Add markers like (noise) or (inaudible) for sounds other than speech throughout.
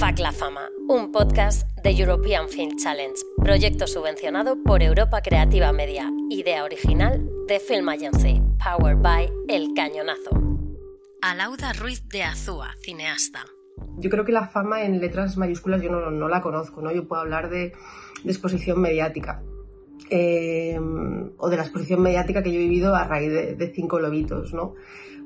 FAC La Fama, un podcast de European Film Challenge, proyecto subvencionado por Europa Creativa Media, idea original de Film Agency, powered by El Cañonazo. Alauda Ruiz de Azúa, cineasta. Yo creo que la fama en letras mayúsculas yo no, la conozco, ¿no? Yo puedo hablar de, exposición mediática. Eh, o de la exposición mediática que yo he vivido a raíz de, de Cinco Lobitos, ¿no?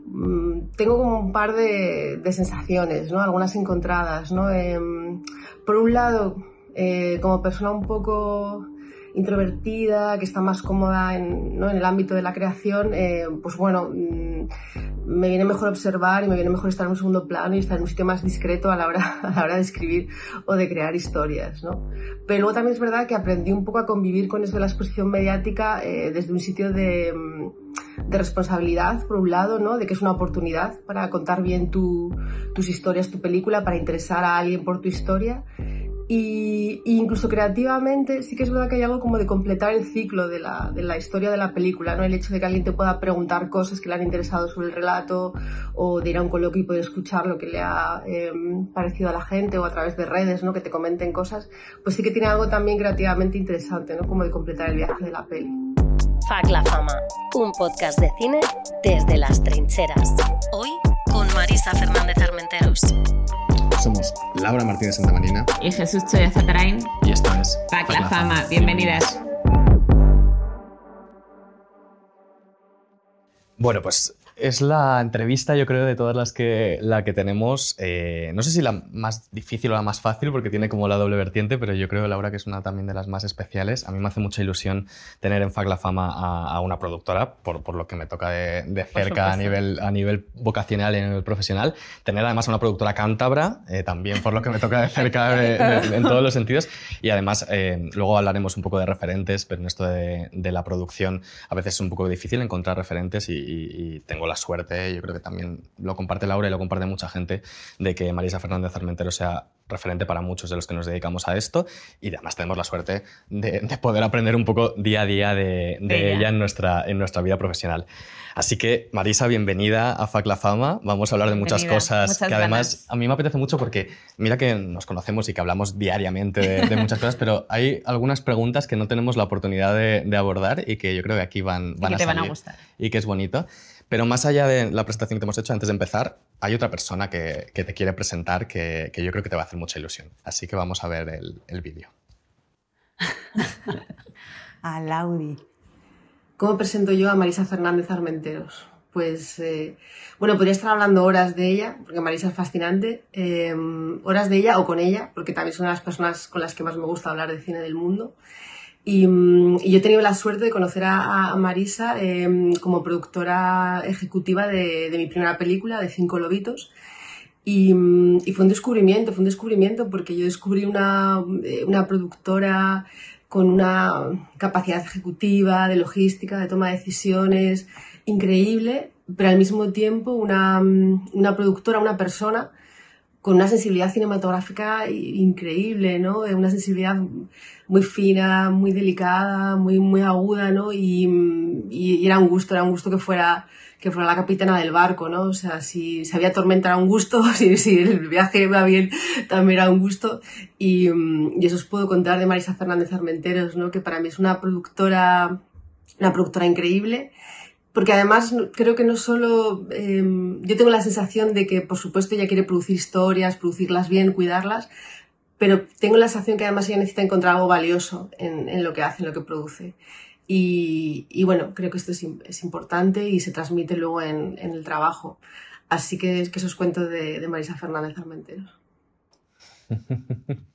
Mm, tengo como un par de, sensaciones, ¿no? Algunas encontradas, ¿no? Em, por un lado, eh, como persona un poco introvertida, que está más cómoda en, ¿no? en el ámbito de la creación, eh, pues bueno, mm, me viene mejor observar y me viene mejor estar en un segundo plano y estar en un sitio más discreto a la hora, (laughs) a la hora de escribir o de crear historias, ¿no? Pero luego también es verdad que aprendí un poco a convivir con eso de la exposición mediática eh, desde un sitio de, mm, de, responsabilidad, por un lado, ¿no? De que es una oportunidad para contar bien tu, tus historias, tu película, para interesar a alguien por tu historia y, incluso creativamente sí que es verdad que hay algo como de completar el ciclo de la, de la, historia de la película, ¿no? El hecho de que alguien te pueda preguntar cosas que le han interesado sobre el relato o de ir a un coloquio y poder escuchar lo que le ha em, parecido a la gente o a través de redes, ¿no? Que te comenten cosas, pues sí que tiene algo también creativamente interesante, ¿no? Como de completar el viaje de la peli. Fac la Fama, un podcast de cine desde las trincheras. Hoy con Marisa Fernández Armenteros. Somos Laura Martínez Santamarina y Jesús Choya Zatarain. Y esto es Pac la, Fama. Bienvenidas. Bueno, pues es la entrevista, yo creo, de todas las que, la que tenemos. Eh, no sé si la más difícil o la más fácil, porque tiene como la doble vertiente, pero yo creo, Laura, que es una también de las más especiales. A mí me hace mucha ilusión tener en FAC la fama a, una productora, por, por, lo que me toca de, cerca a nivel, a nivel vocacional y a nivel profesional. Tener además a una productora cántabra, eh, también por lo que me toca de cerca en todos los sentidos. Y además, eh, luego hablaremos un poco de referentes, pero en esto de, de, la producción a veces es un poco difícil encontrar referentes y, y tengo la suerte, yo creo que también lo comparte Laura y lo comparte mucha gente, de que Marisa Fernández Armentero sea referente para muchos de los que nos dedicamos a esto y además tenemos la suerte de, poder aprender un poco día a día de, ella, en, nuestra, en nuestra vida profesional. Así que, Marisa, bienvenida a FAC La Fama. Vamos a hablar de muchas cosas que además a mí me apetece mucho porque mira que nos conocemos y que hablamos diariamente de, muchas cosas, pero hay algunas preguntas que no tenemos la oportunidad de, abordar y que yo creo que aquí van, van y que te van a gustar. Y que es bonito. Pero más allá de la presentación que te hemos hecho, antes de empezar, hay otra persona que, te quiere presentar que, yo creo que te va a hacer mucha ilusión. Así que vamos a ver el, vídeo. (laughs) a Laudi. ¿Cómo presento yo a Marisa Fernández Armenteros? Pues, eh, bueno, podría estar hablando horas de ella, porque Marisa es fascinante, eh, horas de ella o con ella, porque también de las personas con las que más me gusta hablar de cine del mundo. Mm, y, yo he tenido la suerte de conocer a, Marisa em, como productora ejecutiva de, mi primera película, de Cinco Lobitos. Mm, y, fue un descubrimiento, fue un descubrimiento porque yo descubrí una, eh, una productora con una capacidad ejecutiva, de logística, de toma de decisiones increíble, pero al mismo tiempo una, mm, una productora, una persona con una sensibilidad cinematográfica increíble, ¿no? Una sensibilidad muy fina, muy delicada, muy, muy aguda, ¿no? Y, y, era un gusto, era un gusto que fuera, que fuera la capitana del barco, ¿no? O sea, si, si había tormenta era un gusto, (laughs) si, si el viaje iba bien también era un gusto. Y, y, eso os puedo contar de Marisa Fernández Armenteros, ¿no? Que para mí es una productora, una productora increíble porque además creo que no solo em, yo tengo la sensación de que por supuesto ella quiere producir historias, producirlas bien, cuidarlas, pero tengo la sensación que además ella necesita encontrar algo valioso en, lo que hace, en lo que produce. Y, bueno, creo que esto es, importante y se transmite luego en, el trabajo. Así que es eso os cuento de, Marisa Fernández Armenteros. (laughs)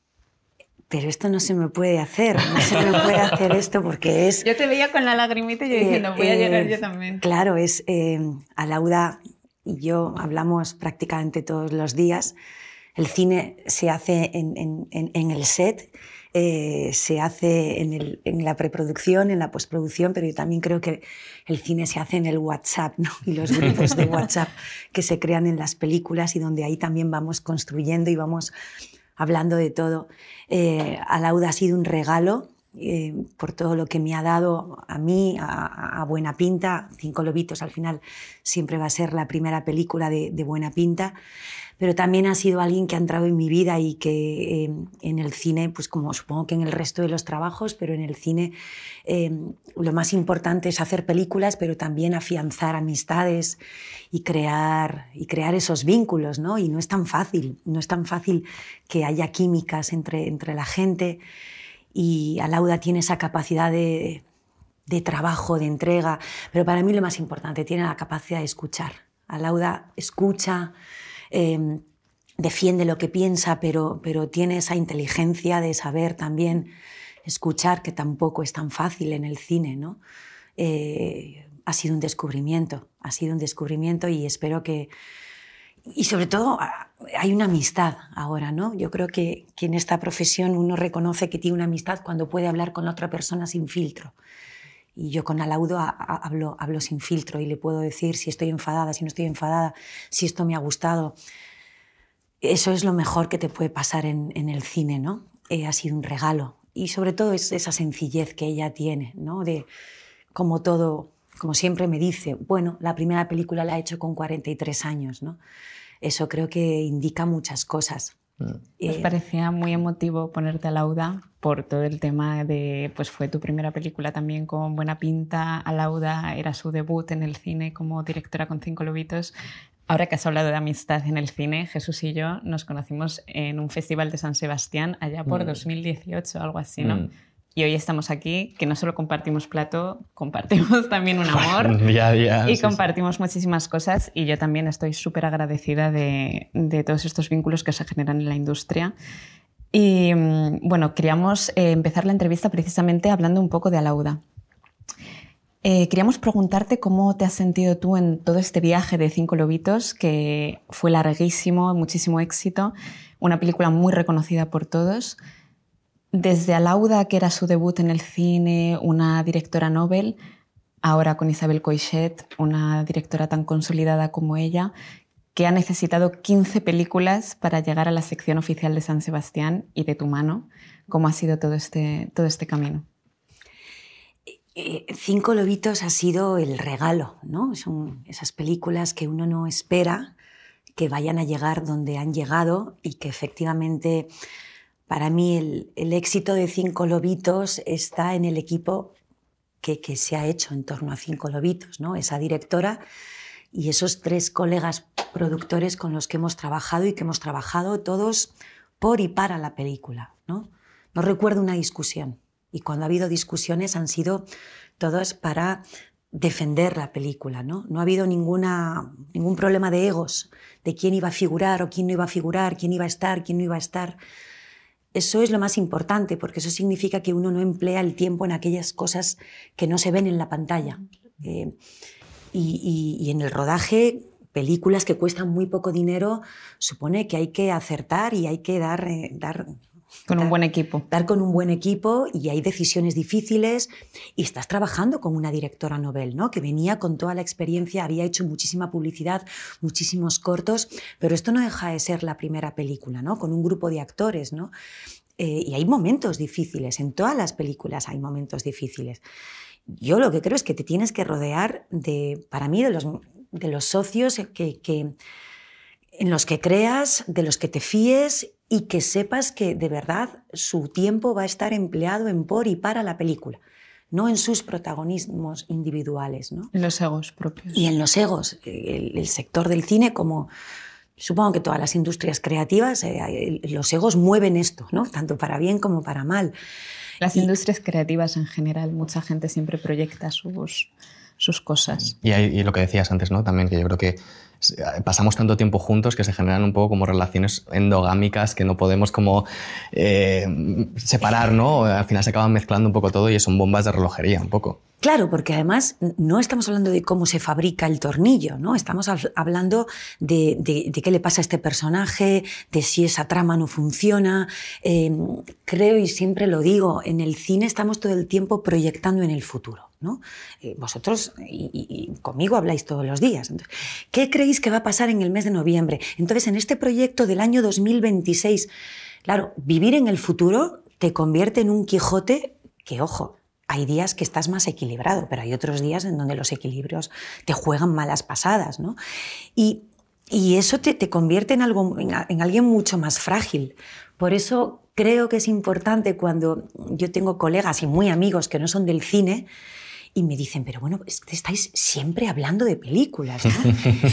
pero esto no se me puede hacer, no se me puede hacer esto porque es... Yo te veía con la lagrimita y yo diciendo, voy a llegar yo también. Claro, es eh, Alauda y yo hablamos prácticamente todos los días el cine se hace en, el set, eh, se hace en, la preproducción, en la postproducción, pero yo también creo que el cine se hace en el WhatsApp ¿no? y los grupos de (laughs) WhatsApp que se crean en las películas y donde ahí también vamos construyendo y vamos hablando de todo. Eh, Alauda ha sido un regalo eh, por todo lo que me ha dado a mí, a, Buena Pinta. Cinco Lobitos al final siempre va a ser la primera película de, Buena Pinta, pero también ha sido alguien que ha entrado en mi vida y que eh, en el cine, pues como supongo que en el resto de los trabajos, pero en el cine eh, lo más importante es hacer películas, pero también afianzar amistades y crear, y crear esos vínculos, ¿no? Y no es tan fácil, no es tan fácil que haya químicas entre, entre la gente y Alauda tiene esa capacidad de, trabajo, de entrega, pero para mí lo más importante, tiene la capacidad de escuchar. Alauda escucha, em, defiende lo que piensa, pero, pero tiene esa inteligencia de saber también escuchar, que tampoco es tan fácil en el cine. ¿no? Eh, ha sido un descubrimiento, ha sido un descubrimiento y espero que, y sobre todo hay una amistad ahora, ¿no? Yo creo que, en esta profesión uno reconoce que tiene una amistad cuando puede hablar con la otra persona sin filtro. Y yo con Alaudo hablo, hablo sin filtro y le puedo decir si estoy enfadada, si no estoy enfadada, si esto me ha gustado. Eso es lo mejor que te puede pasar en, el cine, ¿no? Eh, ha sido un regalo. Y sobre todo es esa sencillez que ella tiene, ¿no? De como todo, como siempre me dice, bueno, la primera película la ha hecho con 43 años, ¿no? eso creo que indica muchas cosas. Mm. Me eh, parecía muy emotivo ponerte a Lauda por todo el tema de, pues fue tu primera película también con buena pinta, a Lauda era su debut en el cine como directora con Cinco Lobitos. Ahora que has hablado de amistad en el cine, Jesús y yo nos conocimos en un festival de San Sebastián allá por 2018, mm. algo así, ¿no? Mm. Y hoy estamos aquí, que no solo compartimos plato, compartimos (laughs) también un amor. (laughs) y compartimos muchísimas cosas. Y yo también estoy súper agradecida de, de, todos estos vínculos que se generan en la industria. Y mm, bueno, queríamos eh, empezar la entrevista precisamente hablando un poco de Alauda. Eh, queríamos preguntarte cómo te has sentido tú en todo este viaje de Cinco Lobitos, que fue larguísimo, muchísimo éxito, una película muy reconocida por todos. Desde Alauda, que era su debut en el cine, una directora Nobel, ahora con Isabel Coixet, una directora tan consolidada como ella, que ha necesitado 15 películas para llegar a la sección oficial de San Sebastián y de tu mano. ¿Cómo ha sido todo este, todo este camino? Eh, Cinco Lobitos ha sido el regalo, ¿no? Son esas películas que uno no espera que vayan a llegar donde han llegado y que efectivamente para mí el, éxito de Cinco Lobitos está en el equipo que, se ha hecho en torno a Cinco Lobitos, ¿no? esa directora y esos tres colegas productores con los que hemos trabajado y que hemos trabajado todos por y para la película. No, no recuerdo una discusión y cuando ha habido discusiones han sido todas para defender la película. ¿no? no ha habido ninguna, ningún problema de egos, de quién iba a figurar o quién no iba a figurar, quién iba a estar, quién no iba a estar. Eso es lo más importante, porque eso significa que uno no emplea el tiempo en aquellas cosas que no se ven en la pantalla. Eh, y, en el rodaje, películas que cuestan muy poco dinero, supone que hay que acertar y hay que dar, eh, dar con un buen equipo. Dar con un buen equipo y hay decisiones difíciles y estás trabajando con una directora novel, ¿no? Que venía con toda la experiencia, había hecho muchísima publicidad, muchísimos cortos, pero esto no deja de ser la primera película, ¿no? Con un grupo de actores, ¿no? Eh, y hay momentos difíciles, en todas las películas hay momentos difíciles. Yo lo que creo es que te tienes que rodear de, para mí, de los, de los socios que, que en los que creas, de los que te fíes y que sepas que de verdad su tiempo va a estar empleado en por y para la película, no en sus protagonismos individuales. ¿no? En los egos propios. Y en los egos. El, sector del cine, como supongo que todas las industrias creativas, eh, los egos mueven esto, ¿no? tanto para bien como para mal. Las industrias creativas en general, mucha gente siempre proyecta sus, sus cosas. Y, y lo que decías antes, ¿no? También que yo creo que pasamos tanto tiempo juntos que se generan un poco como relaciones endogámicas que no podemos como eh, separar, ¿no? Al final se acaban mezclando un poco todo y son bombas de relojería un poco. Claro, porque además no estamos hablando de cómo se fabrica el tornillo, ¿no? Estamos hablando de, qué le pasa a este personaje, de si esa trama no funciona. Em, creo, y siempre lo digo, en el cine estamos todo el tiempo proyectando en el futuro. ¿No? Eh, vosotros y, conmigo habláis todos los días. ¿Qué creéis que va a pasar en el mes de noviembre? Entonces, en este proyecto del año 2026, claro, vivir en el futuro te convierte en un Quijote que ojo, hay días que estás más equilibrado, pero hay otros días en donde los equilibrios te juegan malas pasadas, ¿no? Y, eso te, convierte en, algo, en alguien mucho más frágil. Por eso creo que es importante cuando yo tengo colegas y muy amigos que no son del cine, y me dicen, pero bueno, estáis siempre hablando de películas.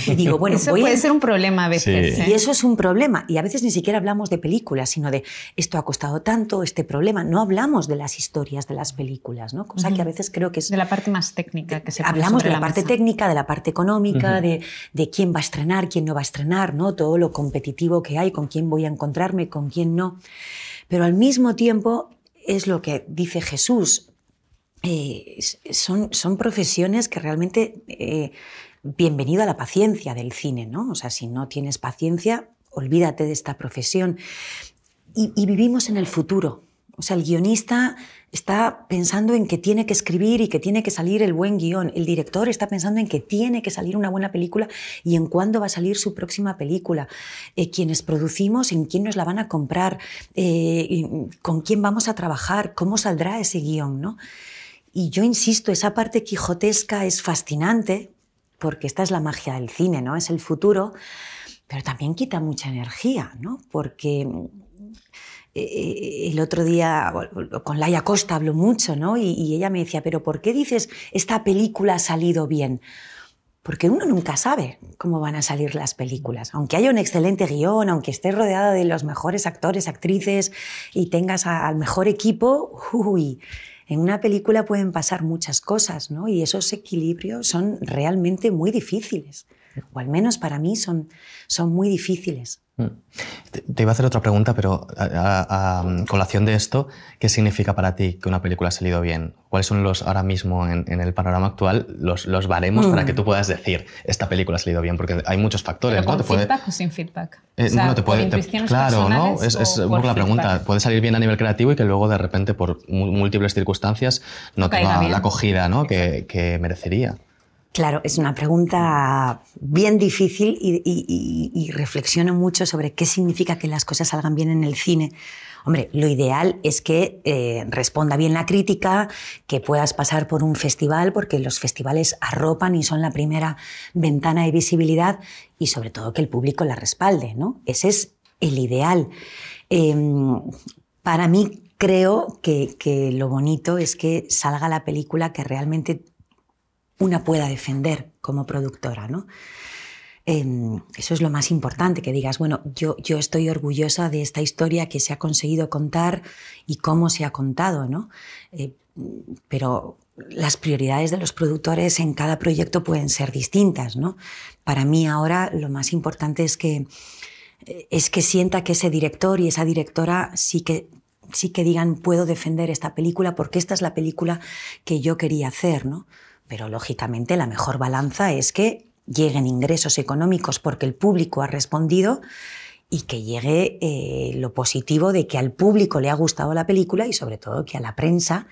Y digo, (laughs) bueno, eso puede ser un problema a veces. ¿eh? Y eso es un problema. Y a veces ni siquiera hablamos de películas, sino de esto ha costado tanto, este problema. No hablamos de las historias de las películas, ¿no? Cosa que a veces creo que es... De la parte más técnica que se Hablamos de la, parte técnica, de la parte económica, de, de quién va a estrenar, quién no va a estrenar, ¿no? Todo lo competitivo que hay, con quién voy a encontrarme, con quién no. Pero al mismo tiempo es lo que dice Jesús, eh, son, son, profesiones que realmente, eh, bienvenido a la paciencia del cine, ¿no? O sea, si no tienes paciencia, olvídate de esta profesión. Y, vivimos en el futuro. O sea, el guionista está pensando en que tiene que escribir y que tiene que salir el buen guion. El director está pensando en que tiene que salir una buena película y en cuándo va a salir su próxima película. Eh, quienes producimos, en quién nos la van a comprar, con quién vamos a trabajar, cómo saldrá ese guion, ¿no? Y yo insisto, esa parte quijotesca es fascinante, porque esta es la magia del cine, ¿no? Es el futuro, pero también quita mucha energía, ¿no? Porque eh, eh, el otro día con Laia Costa habló mucho, ¿no? Y, ella me decía, pero ¿por qué dices esta película ha salido bien? Porque uno nunca sabe cómo van a salir las películas. Aunque haya un excelente guion, aunque estés rodeada de los mejores actores, actrices y tengas al mejor equipo, uy, en una película pueden pasar muchas cosas, ¿no? Y esos equilibrios son realmente muy difíciles, o al menos para mí son, son muy difíciles. Te iba a hacer otra pregunta, pero a, colación de esto, ¿qué significa para ti que una película ha salido bien? ¿Cuáles son los, ahora mismo en, el panorama actual, los, los baremos para que mm. tú puedas decir, esta película ha salido bien? Porque hay muchos factores, ¿Con ¿no? feedback o sin feedback? Eh, no, te puede, claro, ¿no? Es, es por la pregunta. Puede salir bien a nivel creativo y que luego de repente por múltiples circunstancias no tenga la acogida ¿no? que, que merecería. Claro, es una pregunta bien difícil y, reflexiono mucho sobre qué significa que las cosas salgan bien en el cine. Hombre, lo ideal es que eh, responda bien la crítica, que puedas pasar por un festival, porque los festivales arropan y son la primera ventana de visibilidad, y sobre todo que el público la respalde, ¿no? Ese es el ideal. Em, para mí creo que, que lo bonito es que salga la película que realmente una pueda defender como productora, ¿no? Em, eso es lo más importante, que digas, bueno, yo, yo estoy orgullosa de esta historia que se ha conseguido contar y cómo se ha contado, ¿no? Eh, pero las prioridades de los productores en cada proyecto pueden ser distintas, ¿no? Para mí ahora lo más importante es que, es que sienta que ese director y esa directora sí que sí que digan puedo defender esta película porque esta es la película que yo quería hacer, ¿no? Pero lógicamente la mejor balanza es que lleguen ingresos económicos porque el público ha respondido y que llegue eh, lo positivo de que al público le ha gustado la película y sobre todo que a la prensa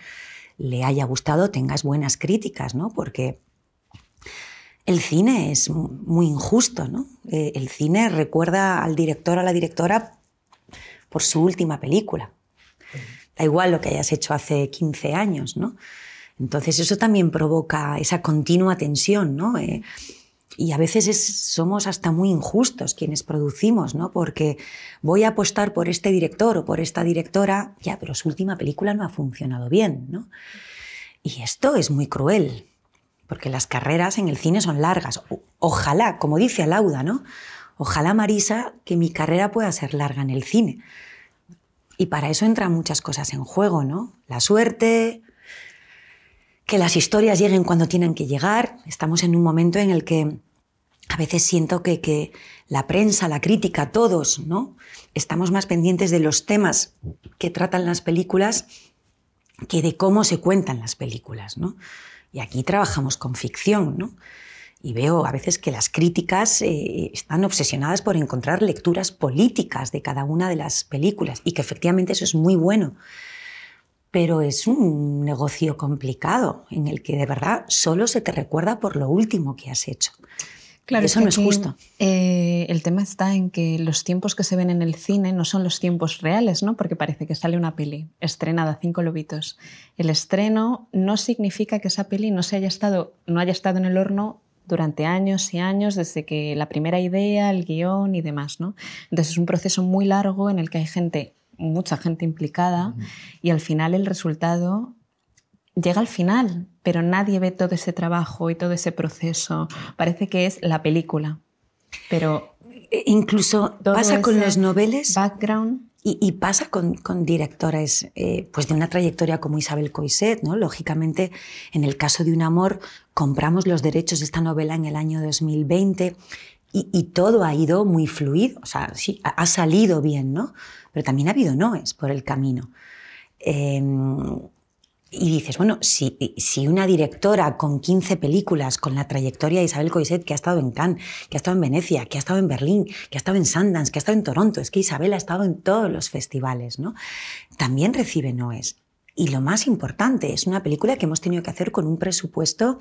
le haya gustado, tengas buenas críticas, ¿no? Porque el cine es muy injusto, ¿no? Eh, el cine recuerda al director o a la directora por su última película. Da igual lo que hayas hecho hace 15 años, ¿no? Entonces eso también provoca esa continua tensión, ¿no? Eh, y a veces somos hasta muy injustos quienes producimos, ¿no? Porque voy a apostar por este director o por esta directora, ya, pero su última película no ha funcionado bien, ¿no? Y esto es muy cruel, porque las carreras en el cine son largas. Ojalá, como dice Alauda, ¿no? Ojalá, Marisa, que mi carrera pueda ser larga en el cine. Y para eso entran muchas cosas en juego, ¿no? La suerte, que las historias lleguen cuando tienen que llegar. Estamos en un momento en el que a veces siento que, que, la prensa, la crítica, todos, ¿no? Estamos más pendientes de los temas que tratan las películas que de cómo se cuentan las películas, ¿no? Y aquí trabajamos con ficción, ¿no? Y veo a veces que las críticas eh, están obsesionadas por encontrar lecturas políticas de cada una de las películas y que efectivamente eso es muy bueno pero es un negocio complicado en el que de verdad solo se te recuerda por lo último que has hecho. Claro, eso no es justo. Eh, el tema está en que los tiempos que se ven en el cine no son los tiempos reales, ¿no? Porque parece que sale una peli estrenada cinco lobitos. El estreno no significa que esa peli no se haya estado, no haya estado en el horno durante años y años, desde que la primera idea, el guion y demás, ¿no? Entonces es un proceso muy largo en el que hay gente, mucha gente implicada, y al final el resultado llega al final, pero nadie ve todo ese trabajo y todo ese proceso. Parece que es la película, pero... E incluso pasa con los noveles... Background. Y, pasa con, con directores eh, pues de una trayectoria como Isabel Coiset, ¿no? Lógicamente, en el caso de Un Amor, compramos los derechos de esta novela en el año 2020 y, todo ha ido muy fluido, o sea, sí, ha, salido bien, ¿no? Pero también ha habido noes por el camino. Em, y dices, bueno, si, si, una directora con 15 películas, con la trayectoria de Isabel Coiset, que ha estado en Cannes, que ha estado en Venecia, que ha estado en Berlín, que ha estado en Sundance, que ha estado en Toronto, es que Isabel ha estado en todos los festivales, ¿no? También recibe Noes. Y lo más importante, es una película que hemos tenido que hacer con un presupuesto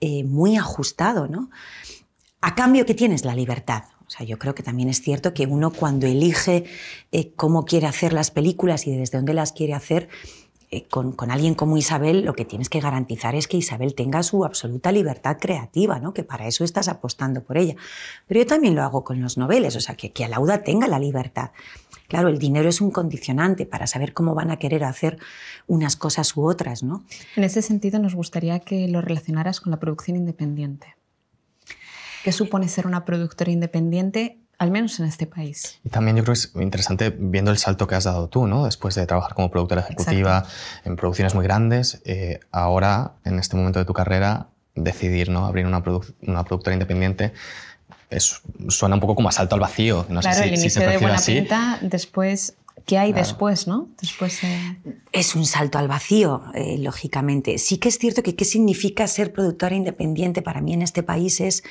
eh, muy ajustado, ¿no? A cambio, ¿qué tienes? La libertad. O sea, yo creo que también es cierto que uno cuando elige eh, cómo quiere hacer las películas y desde dónde las quiere hacer, eh, con, alguien como Isabel lo que tienes que garantizar es que Isabel tenga su absoluta libertad creativa, ¿no? que para eso estás apostando por ella. Pero yo también lo hago con los noveles, o sea, que, que Alauda tenga la libertad. Claro, el dinero es un condicionante para saber cómo van a querer hacer unas cosas u otras. ¿no? En ese sentido, nos gustaría que lo relacionaras con la producción independiente. ¿Qué supone ser una productora independiente al menos en este país. Y también yo creo que es interesante viendo el salto que has dado tú, ¿no? Después de trabajar como productora ejecutiva en producciones muy grandes, eh, ahora, en este momento de tu carrera, decidir ¿no? abrir una, una productora independiente es, suena un poco como a salto al vacío. No claro, sé si, el inicio de Buena Pinta, después ¿Qué hay después, no? Después, Es un salto al vacío, eh, lógicamente. Sí que es cierto que qué significa ser productora independiente para mí en este país es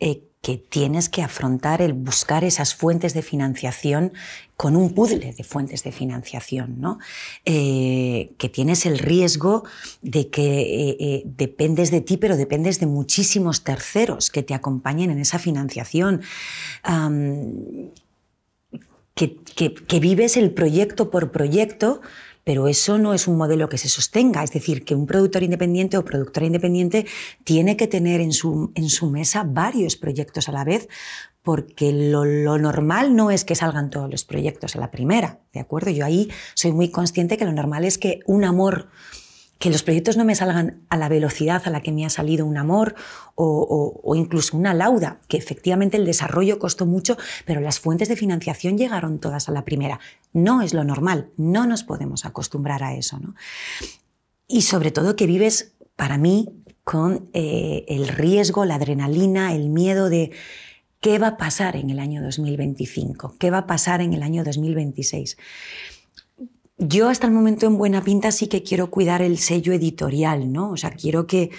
eh, que tienes que afrontar el buscar esas fuentes de financiación con un puzzle de fuentes de financiación, ¿no? Eh, que tienes el riesgo de que eh, eh, dependes de ti, pero dependes de muchísimos terceros que te acompañen en esa financiación. Que, que vives el proyecto por proyecto, pero eso no es un modelo que se sostenga. Es decir, que un productor independiente o productora independiente tiene que tener en su, en su mesa varios proyectos a la vez, porque lo, lo, normal no es que salgan todos los proyectos a la primera, ¿de acuerdo? Yo ahí soy muy consciente que lo normal es que un amor que los proyectos no me salgan a la velocidad a la que me ha salido un amor o, incluso una lauda, que efectivamente el desarrollo costó mucho, pero las fuentes de financiación llegaron todas a la primera. No es lo normal, no nos podemos acostumbrar a eso. ¿no? Y sobre todo que vives, para mí, con eh, el riesgo, la adrenalina, el miedo de qué va a pasar en el año 2025, qué va a pasar en el año 2026 yo hasta el momento en Buena Pinta sí que quiero cuidar el sello editorial, ¿no? O sea, quiero que,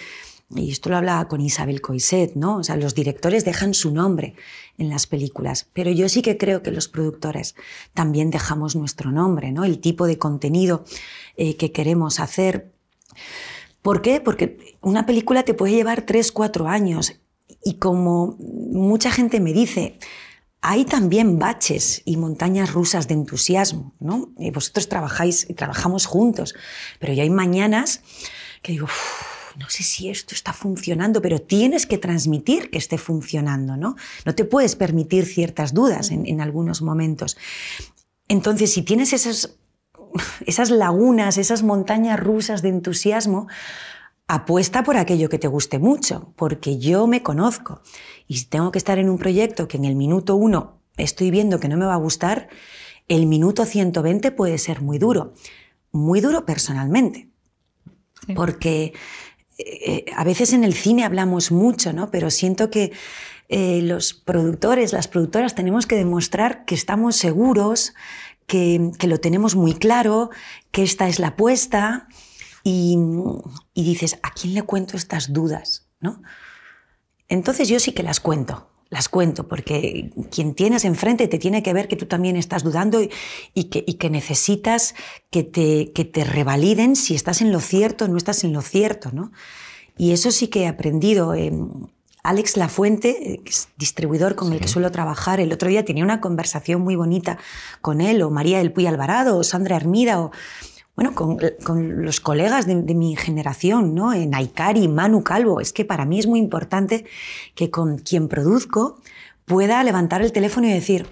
y esto lo hablaba con Isabel Coiset, ¿no? O sea, los directores dejan su nombre en las películas, pero yo sí que creo que los productores también dejamos nuestro nombre, ¿no? El tipo de contenido eh, que queremos hacer. ¿Por qué? Porque una película te puede llevar tres, cuatro años y como mucha gente me dice, hay también baches y montañas rusas de entusiasmo, ¿no? Y vosotros trabajáis y trabajamos juntos, pero ya hay mañanas que digo, no sé si esto está funcionando, pero tienes que transmitir que esté funcionando, ¿no? No te puedes permitir ciertas dudas en, en algunos momentos. Entonces, si tienes esas, esas lagunas, esas montañas rusas de entusiasmo, apuesta por aquello que te guste mucho, porque yo me conozco. Y si tengo que estar en un proyecto que en el minuto uno estoy viendo que no me va a gustar, el minuto 120 puede ser muy duro. Muy duro personalmente. Porque eh, a veces en el cine hablamos mucho, ¿no? Pero siento que eh, los productores, las productoras, tenemos que demostrar que estamos seguros, que, que lo tenemos muy claro, que esta es la apuesta y, dices, ¿a quién le cuento estas dudas? ¿no? Entonces yo sí que las cuento, las cuento, porque quien tienes enfrente te tiene que ver que tú también estás dudando y, que, necesitas que te, que te, revaliden si estás en lo cierto o no estás en lo cierto. ¿no? Y eso sí que he aprendido Alex Lafuente, que es distribuidor con el que suelo trabajar, el otro día tenía una conversación muy bonita con él, o María del Puy Alvarado, o Sandra Hermida, o bueno, con, los colegas de, mi generación, ¿no? En Aikari, Manu Calvo. Es que para mí es muy importante que con quien produzco pueda levantar el teléfono y decir,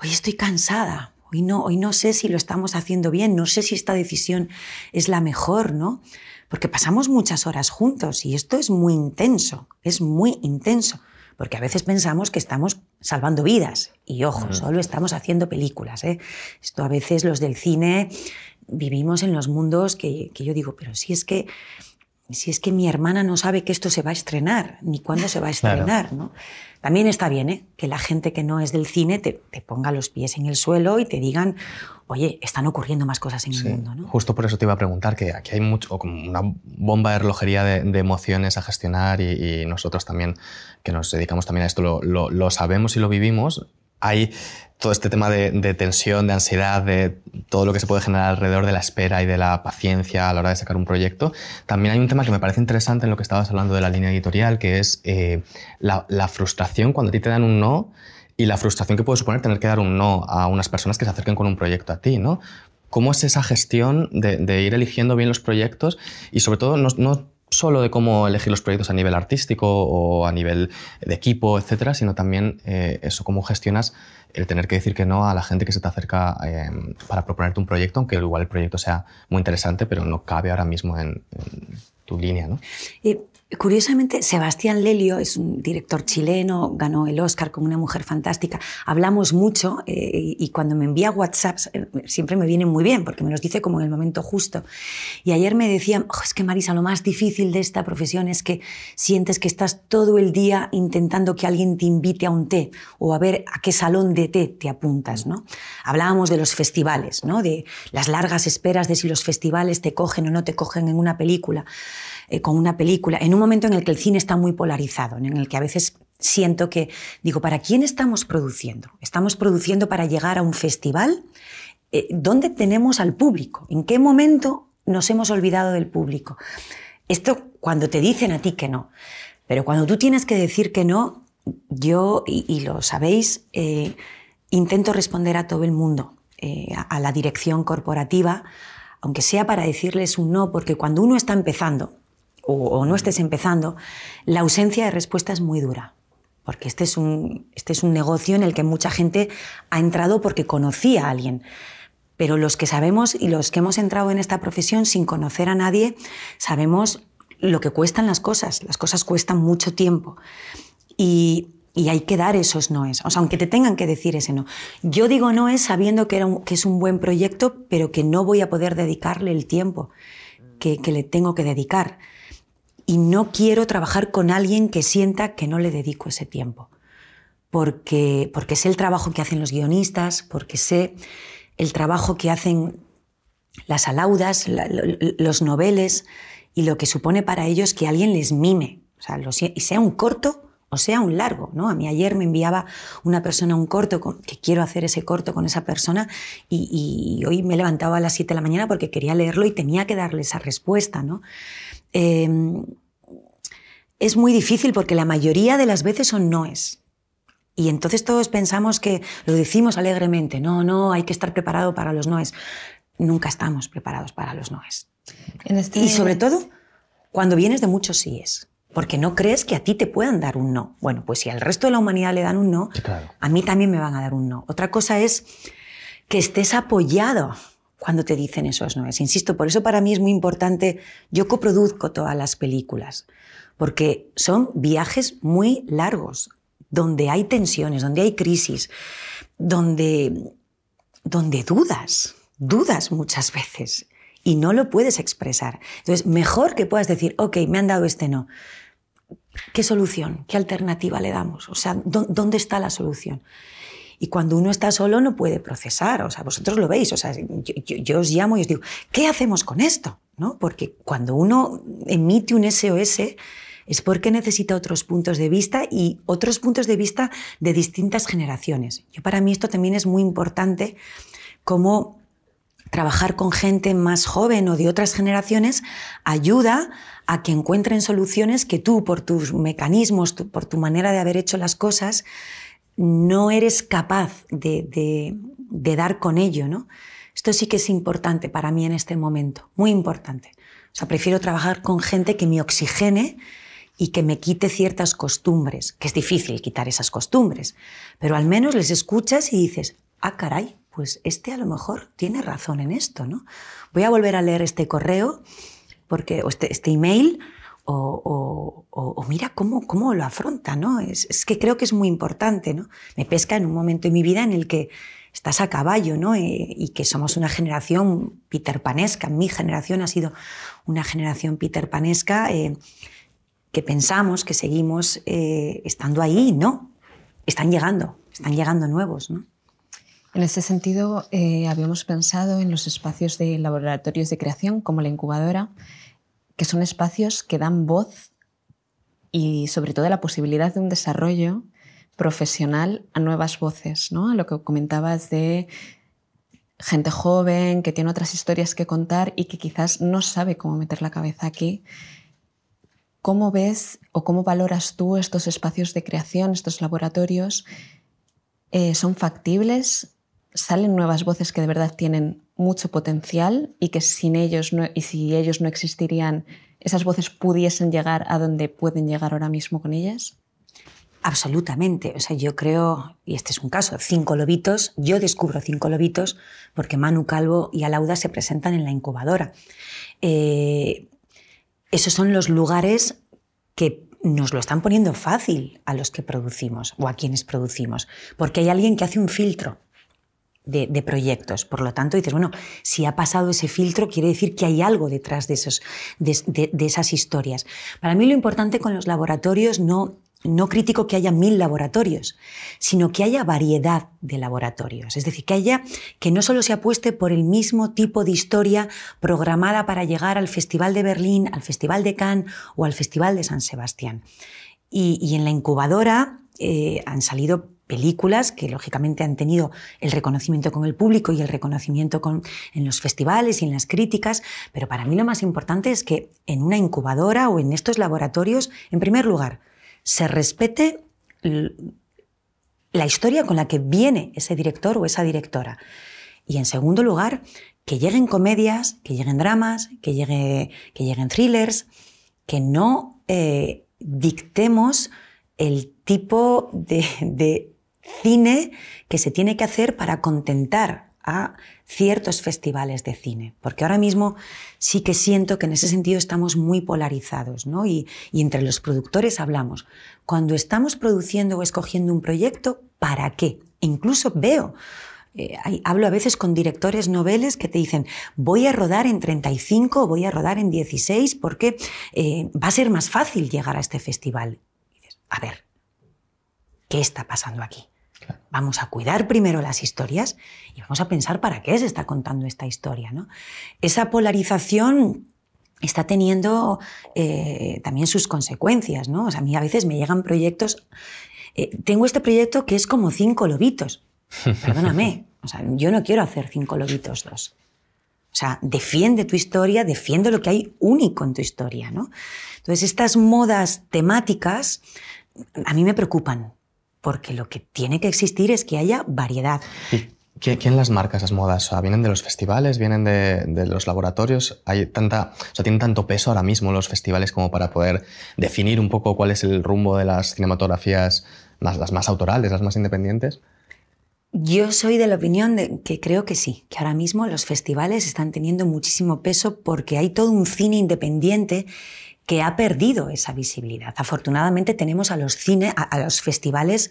hoy estoy cansada, hoy no, hoy no sé si lo estamos haciendo bien, no sé si esta decisión es la mejor, ¿no? Porque pasamos muchas horas juntos y esto es muy intenso, es muy intenso. Porque a veces pensamos que estamos salvando vidas. Y ojo, solo estamos haciendo películas. ¿eh? Esto a veces los del cine vivimos en los mundos que, que yo digo, pero si es que si es que mi hermana no sabe que esto se va a estrenar, ni cuándo se va a (laughs) estrenar, ¿no? También está bien ¿eh? que la gente que no es del cine te, ponga los pies en el suelo y te digan, oye, están ocurriendo más cosas en el mundo. ¿no? Justo por eso te iba a preguntar, que aquí hay mucho, como una bomba de relojería de, emociones a gestionar y, nosotros también, que nos dedicamos también a esto, lo, lo sabemos y lo vivimos. Hay todo este tema de, tensión, de ansiedad, de todo lo que se puede generar alrededor de la espera y de la paciencia a la hora de sacar un proyecto. También hay un tema que me parece interesante en lo que estabas hablando de la línea editorial, que es eh, la, frustración cuando a ti te dan un no y la frustración que puede suponer tener que dar un no a unas personas que se acerquen con un proyecto a ti, ¿no? ¿Cómo es esa gestión de, ir eligiendo bien los proyectos y sobre todo no, no solo de cómo elegir los proyectos a nivel artístico o a nivel de equipo, etcétera, sino también eh, eso, cómo gestionas el tener que decir que no a la gente que se te acerca eh, para proponerte un proyecto, aunque igual el proyecto sea muy interesante, pero no cabe ahora mismo en, tu línea, ¿no? Curiosamente, Sebastián Lelio es un director chileno, ganó el Oscar con una mujer fantástica. Hablamos mucho eh, y cuando me envía WhatsApps eh, siempre me vienen muy bien porque me los dice como en el momento justo. Y ayer me decía, es que Marisa, lo más difícil de esta profesión es que sientes que estás todo el día intentando que alguien te invite a un té o a ver a qué salón de té te apuntas. ¿no? Hablábamos de los festivales, ¿no? de las largas esperas de si los festivales te cogen o no te cogen en una película. Eh, con una película, en un momento en el que el cine está muy polarizado, en el que a veces siento que, digo, ¿para quién estamos produciendo? ¿Estamos produciendo para llegar a un festival? Eh, ¿Dónde tenemos al público? ¿En qué momento nos hemos olvidado del público? Esto cuando te dicen a ti que no. Pero cuando tú tienes que decir que no, yo, y, lo sabéis, eh, intento responder a todo el mundo, a la dirección corporativa, aunque sea para decirles un no, porque cuando uno está empezando, o, no estés empezando, la ausencia de respuesta es muy dura. Porque este es, un, este es un negocio en el que mucha gente ha entrado porque conocía a alguien. Pero los que sabemos y los que hemos entrado en esta profesión sin conocer a nadie, sabemos lo que cuestan las cosas. Las cosas cuestan mucho tiempo. Y, hay que dar esos noes, o sea, aunque te tengan que decir ese no. Yo digo no es sabiendo que, era que es un buen proyecto, pero que no voy a poder dedicarle el tiempo que, que le tengo que dedicar y no quiero trabajar con alguien que sienta que no le dedico ese tiempo. Porque, porque sé el trabajo que hacen los guionistas, porque sé el trabajo que hacen las alaudas, los noveles y lo que supone para ellos que alguien les mime. O sea, y sea un corto o sea un largo. ¿no? A mí ayer me enviaba una persona un corto, que quiero hacer ese corto con esa persona, y, hoy me levantaba a las 7 de la mañana porque quería leerlo y tenía que darle esa respuesta. ¿no? Em, es muy difícil porque la mayoría de las veces son noes. Y entonces todos pensamos que lo decimos alegremente, no, no, hay que estar preparado para los noes. Nunca estamos preparados para los noes. Este y sobre todo cuando vienes de muchos síes, porque no crees que a ti te puedan dar un no. Bueno, pues si al resto de la humanidad le dan un no, a mí también me van a dar un no. Otra cosa es que estés apoyado cuando te dicen esos noes. Insisto, por eso para mí es muy importante, yo coproduzco todas las películas, porque son viajes muy largos, donde hay tensiones, donde hay crisis, donde, donde dudas, dudas muchas veces y no lo puedes expresar. Entonces, mejor que puedas decir, ok, me han dado este no. ¿Qué solución? ¿Qué alternativa le damos? O sea, ¿dónde está la solución? Y cuando uno está solo no puede procesar, o sea, vosotros lo veis, o sea, yo, os llamo y os digo, ¿qué hacemos con esto? ¿No? Porque cuando uno emite un SOS es porque necesita otros puntos de vista y otros puntos de vista de distintas generaciones. Yo para mí esto también es muy importante como trabajar con gente más joven o de otras generaciones ayuda a que encuentren soluciones que tú, por tus mecanismos, por tu manera de haber hecho las cosas, no eres capaz de, dar con ello, ¿no? Esto sí que es importante para mí en este momento, muy importante. O sea, prefiero trabajar con gente que me oxigene y que me quite ciertas costumbres, que es difícil quitar esas costumbres, pero al menos les escuchas y dices, ah, caray, pues este a lo mejor tiene razón en esto, ¿no? Voy a volver a leer este correo, porque, o este, este email, o, mira cómo, cómo lo afronta, ¿no? Es, que creo que es muy importante, ¿no? Me pesca en un momento de mi vida en el que estás a caballo, ¿no? Eh, y que somos una generación peterpanesca. Mi generación ha sido una generación peterpanesca eh, que pensamos que seguimos eh, estando ahí, ¿no? Están llegando, están llegando nuevos, ¿no? En ese sentido, habíamos pensado en los espacios de laboratorios de creación como la incubadora, que son espacios que dan voz y sobre todo la posibilidad de un desarrollo profesional a nuevas voces, ¿no? A lo que comentabas de gente joven que tiene otras historias que contar y que quizás no sabe cómo meter la cabeza aquí. ¿Cómo ves o cómo valoras tú estos espacios de creación, estos laboratorios? Eh, ¿Son factibles? ¿Salen nuevas voces que de verdad tienen mucho potencial y que sin ellos y si ellos no existirían, esas voces pudiesen llegar a donde pueden llegar ahora mismo con ellas? Absolutamente. O sea, yo creo, y este es un caso, cinco lobitos, yo descubro cinco lobitos porque Manu Calvo y Alauda se presentan en la incubadora. Eh, esos son los lugares que nos lo están poniendo fácil a los que producimos o a quienes producimos, porque hay alguien que hace un filtro de, proyectos. Por lo tanto, dices, bueno, si ha pasado ese filtro, quiere decir que hay algo detrás de, esos, de, esas historias. Para mí lo importante con los laboratorios no no critico que haya mil laboratorios, sino que haya variedad de laboratorios. Es decir, que haya, que no solo se apueste por el mismo tipo de historia programada para llegar al Festival de Berlín, al Festival de Cannes o al Festival de San Sebastián. Y, en la incubadora eh, han salido películas que lógicamente han tenido el reconocimiento con el público y el reconocimiento con, en los festivales y en las críticas, pero para mí lo más importante es que en una incubadora o en estos laboratorios, en primer lugar, se respete la historia con la que viene ese director o esa directora. Y en segundo lugar, que lleguen comedias, que lleguen dramas, que, llegue, que lleguen thrillers, que no eh, dictemos el tipo de cine que se tiene que hacer para contentar a ciertos festivales de cine, porque ahora mismo sí que siento que en ese sentido estamos muy polarizados, ¿no? Y, entre los productores hablamos, cuando estamos produciendo o escogiendo un proyecto, ¿para qué? E incluso veo, eh, hablo a veces con directores noveles que te dicen, voy a rodar en 35 o voy a rodar en 16 porque eh, va a ser más fácil llegar a este festival. dices, a ver, ¿qué está pasando aquí? Vamos a cuidar primero las historias y vamos a pensar para qué se está contando esta historia. ¿no? Esa polarización está teniendo eh, también sus consecuencias. ¿no? O sea, a mí a veces me llegan proyectos. Eh, tengo este proyecto que es como cinco lobitos. Perdóname. (laughs) O sea, yo no quiero hacer cinco lobitos dos. O sea, defiende tu historia, defiende lo que hay único en tu historia, ¿no? Entonces, estas modas temáticas a mí me preocupan porque lo que tiene que existir es que haya variedad. ¿Quién las marca esas modas? ¿Vienen de los festivales? ¿Vienen de, los laboratorios? ¿Hay tanta, o sea, ¿Tienen tanto peso ahora mismo los festivales como para poder definir un poco cuál es el rumbo de las cinematografías, más, las más autorales, las más independientes? Yo soy de la opinión de que creo que sí, que ahora mismo los festivales están teniendo muchísimo peso porque hay todo un cine independiente que ha perdido esa visibilidad. Afortunadamente tenemos a los cines, a, los festivales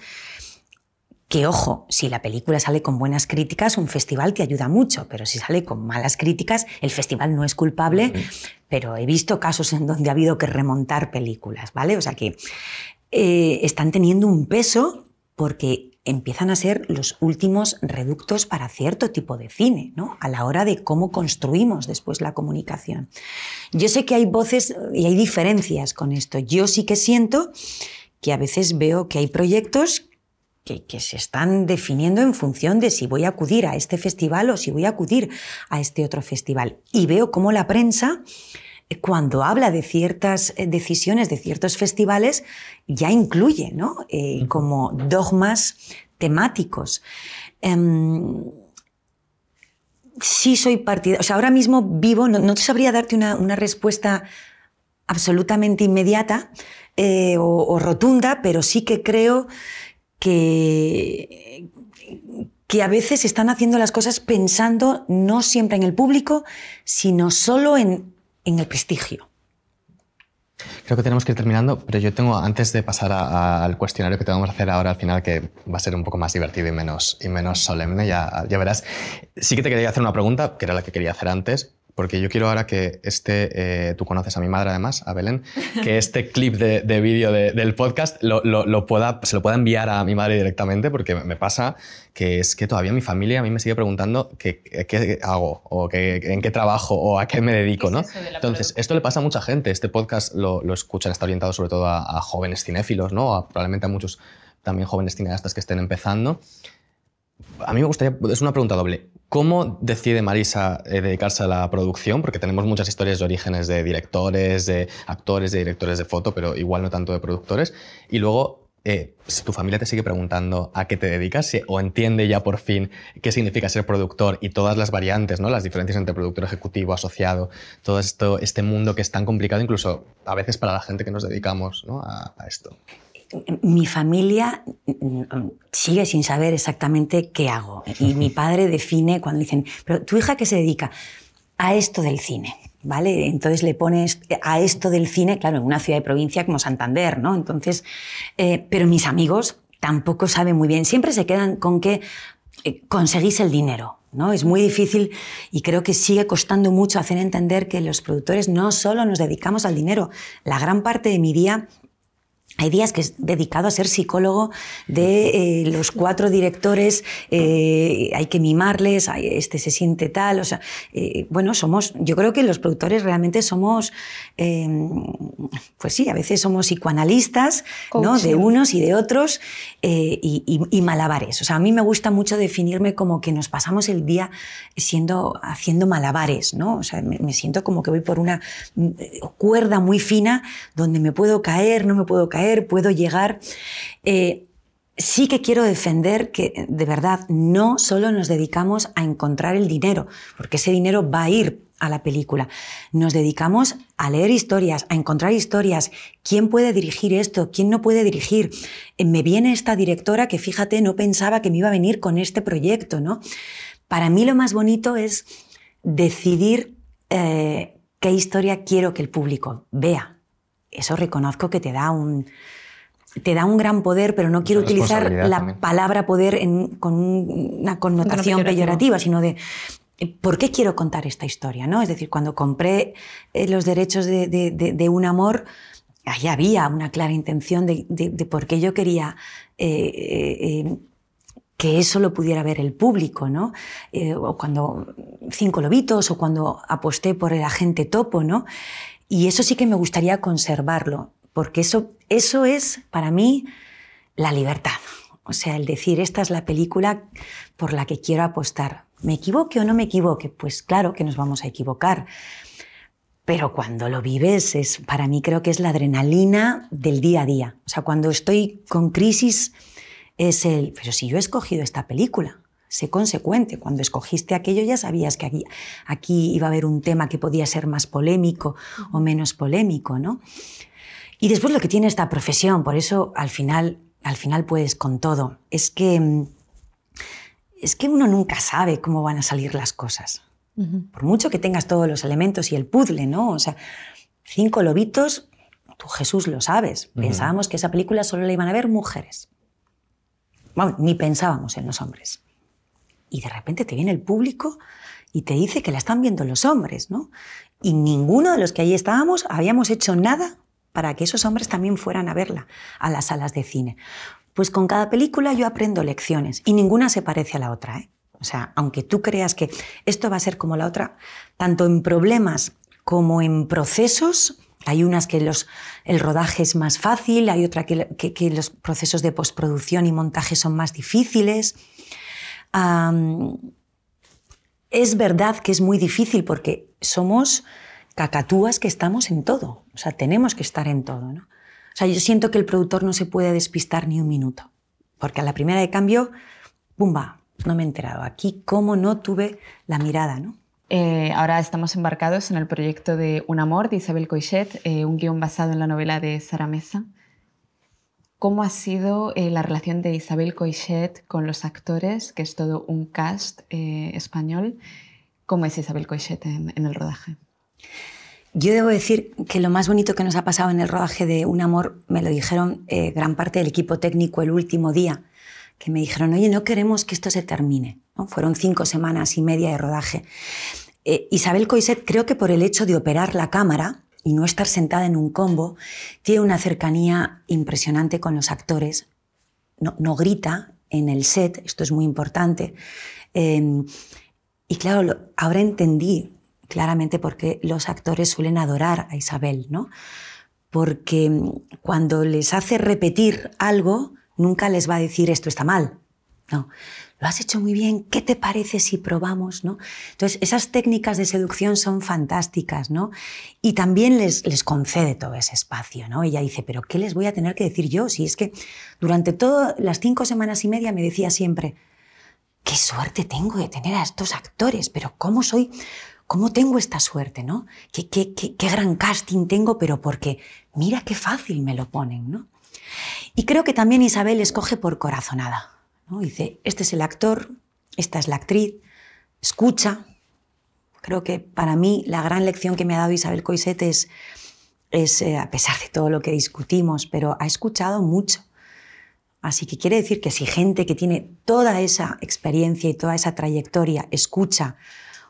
que, ojo, si la película sale con buenas críticas, un festival te ayuda mucho, pero si sale con malas críticas, el festival no es culpable, pero he visto casos en donde ha habido que remontar películas, ¿vale? O sea que eh, están teniendo un peso porque empiezan a ser los últimos reductos para cierto tipo de cine, ¿no? a la hora de cómo construimos después la comunicación. Yo sé que hay voces y hay diferencias con esto. Yo sí que siento que a veces veo que hay proyectos que, que, se están definiendo en función de si voy a acudir a este festival o si voy a acudir a este otro festival. Y veo cómo la prensa, cuando habla de ciertas eh, decisiones de ciertos festivales, ya incluye ¿no? Eh, como dogmas temáticos. Um, sí soy partidaria, o sea, ahora mismo vivo, no, no sabría darte una, una, respuesta absolutamente inmediata eh, o, o, rotunda, pero sí que creo que, que a veces están haciendo las cosas pensando no siempre en el público, sino solo en, en el prestigio. Creo que tenemos que ir terminando, pero yo tengo, antes de pasar al cuestionario que te vamos a hacer ahora al final, que va a ser un poco más divertido y menos, y menos solemne, ya verás, sí que te quería hacer una pregunta, que era la que quería hacer antes, porque yo quiero ahora que este, eh, tú conoces a mi madre además, a Belén, que (laughs) este clip de, de vídeo de, del podcast lo, lo, lo, pueda, se lo pueda enviar a mi madre directamente, porque me pasa que es que todavía mi familia a mí me sigue preguntando qué, qué hago, o qué, en qué trabajo, o a qué me dedico, ¿no? Entonces, esto le pasa a mucha gente. Este podcast lo, lo escuchan, está orientado sobre todo a, a jóvenes cinéfilos, ¿no? A, probablemente a muchos también jóvenes cineastas que estén empezando. A mí me gustaría, es una pregunta doble. ¿Cómo decide Marisa eh, dedicarse a la producción? Porque tenemos muchas historias de orígenes de directores, de actores, de directores de foto, pero igual no tanto de productores. Y luego, eh, si tu familia te sigue preguntando a qué te dedicas o entiende ya por fin qué significa ser productor y todas las variantes, ¿no? las diferencias entre productor ejecutivo, asociado, todo esto, este mundo que es tan complicado, incluso a veces para la gente que nos dedicamos ¿no? a esto mi familia sigue sin saber exactamente qué hago. Y mi (laughs) padre define cuando dicen, pero tu hija qué se dedica a esto del cine. ¿Vale? Entonces le pones a esto del cine, claro, en una ciudad de provincia como Santander, ¿no? Entonces, eh, pero mis amigos tampoco saben muy bien, siempre se quedan con que eh, conseguís el dinero, ¿no? Es muy difícil y creo que sigue costando mucho hacer entender que los productores no solo nos dedicamos al dinero, la gran parte de mi día hay días que es dedicado a ser psicólogo de eh, los cuatro directores, eh, hay que mimarles, este se siente tal, o sea, eh, bueno, somos, yo creo que los productores realmente somos, em, pues sí, a veces somos psicoanalistas, ¿no? De unos y de otros, y, y, y, malabares. O sea, a mí me gusta mucho definirme como que nos pasamos el día siendo, haciendo malabares, ¿no? O sea, me, me siento como que voy por una cuerda muy fina donde me puedo caer, no me puedo caer, puedo llegar. Eh, sí que quiero defender que de verdad no solo nos dedicamos a encontrar el dinero, porque ese dinero va a ir a la película. Nos dedicamos a leer historias, a encontrar historias. ¿Quién puede dirigir esto? ¿Quién no puede dirigir? Eh, me viene esta directora que fíjate, no pensaba que me iba a venir con este proyecto, ¿no? Para mí lo más bonito es decidir eh, qué historia quiero que el público vea eso reconozco que te da un, te da un gran poder, pero no quiero utilizar la también. palabra poder en, con una connotación peyorativa, sino de eh, ¿por qué quiero contar esta historia? ¿no? Es decir, cuando compré eh, los derechos de, de, de, de, un amor, ahí había una clara intención de, por qué yo quería eh, eh, que eso lo pudiera ver el público, ¿no? Eh, o cuando Cinco Lobitos, o cuando aposté por el agente topo, ¿no? Y eso sí que me gustaría conservarlo, porque eso, eso es para mí la libertad. O sea, el decir, esta es la película por la que quiero apostar. ¿Me equivoque o no me equivoque? Pues claro que nos vamos a equivocar. Pero cuando lo vives, es, para mí creo que es la adrenalina del día a día. O sea, cuando estoy con crisis, es el, pero si yo he escogido esta película, sé consecuente. Cuando escogiste aquello ya sabías que aquí, aquí iba a haber un tema que podía ser más polémico o menos polémico, ¿no? Y después lo que tiene esta profesión, por eso al final, al final puedes con todo, es que, es que uno nunca sabe cómo van a salir las cosas. Uh -huh. Por mucho que tengas todos los elementos y el puzzle, ¿no? O sea, cinco lobitos, tú Jesús lo sabes. Uh -huh. Pensábamos que esa película solo la iban a ver mujeres. Bueno, ni pensábamos en los hombres y de repente te viene el público y te dice que la están viendo los hombres, ¿no? Y ninguno de los que ahí estábamos habíamos hecho nada para que esos hombres también fueran a verla a las salas de cine. Pues con cada película yo aprendo lecciones y ninguna se parece a la otra, ¿eh? O sea, aunque tú creas que esto va a ser como la otra, tanto en problemas como en procesos, Hay unas que los, el rodaje es más fácil, hay otra que, que, los procesos de postproducción y montaje son más difíciles. Es verdad que es muy difícil porque somos cacatúas que estamos en todo, o sea, tenemos que estar en todo. ¿no? O sea, yo siento que el productor no se puede despistar ni un minuto, porque a la primera de cambio, ¡pumba! No me he enterado. Aquí, ¿cómo no tuve la mirada, no? Eh, ahora estamos embarcados en el proyecto de Un amor de Isabel Coixet, eh, un guion basado en la novela de Sara Mesa. ¿Cómo ha sido eh, la relación de Isabel Coixet con los actores, que es todo un cast español? ¿Cómo es Isabel Coixet en, en el rodaje? Yo debo decir que lo más bonito que nos ha pasado en el rodaje de Un amor me lo dijeron gran parte del equipo técnico el último día, que me dijeron, oye, no queremos que esto se termine. Fueron cinco semanas y media de rodaje. Eh, Isabel Coiset, creo que por el hecho de operar la cámara y no estar sentada en un combo, tiene una cercanía impresionante con los actores. No, grita en el set, esto es muy importante. Em, y claro, ahora entendí claramente por qué los actores suelen adorar a Isabel, ¿no? Porque mm, cuando les hace repetir algo, nunca les va a decir esto está mal. No, lo has hecho muy bien, ¿qué te parece si probamos? ¿no? Entonces, esas técnicas de seducción son fantásticas, ¿no? Y también les, les concede todo ese espacio, ¿no? Ella dice, pero ¿qué les voy a tener que decir yo? Si es que durante todas las cinco semanas y media me decía siempre, qué suerte tengo de tener a estos actores, pero ¿cómo soy? ¿Cómo tengo esta suerte, no? ¿Qué, qué, qué, qué gran casting tengo, pero porque mira qué fácil me lo ponen, ¿no? Y creo que también Isabel escoge por corazonada. ¿No? Dice, este es el actor, esta es la actriz, escucha. Creo que para mí la gran lección que me ha dado Isabel Coiset es, es eh, a pesar de todo lo que discutimos, pero ha escuchado mucho. Así que quiere decir que si gente que tiene toda esa experiencia y toda esa trayectoria escucha,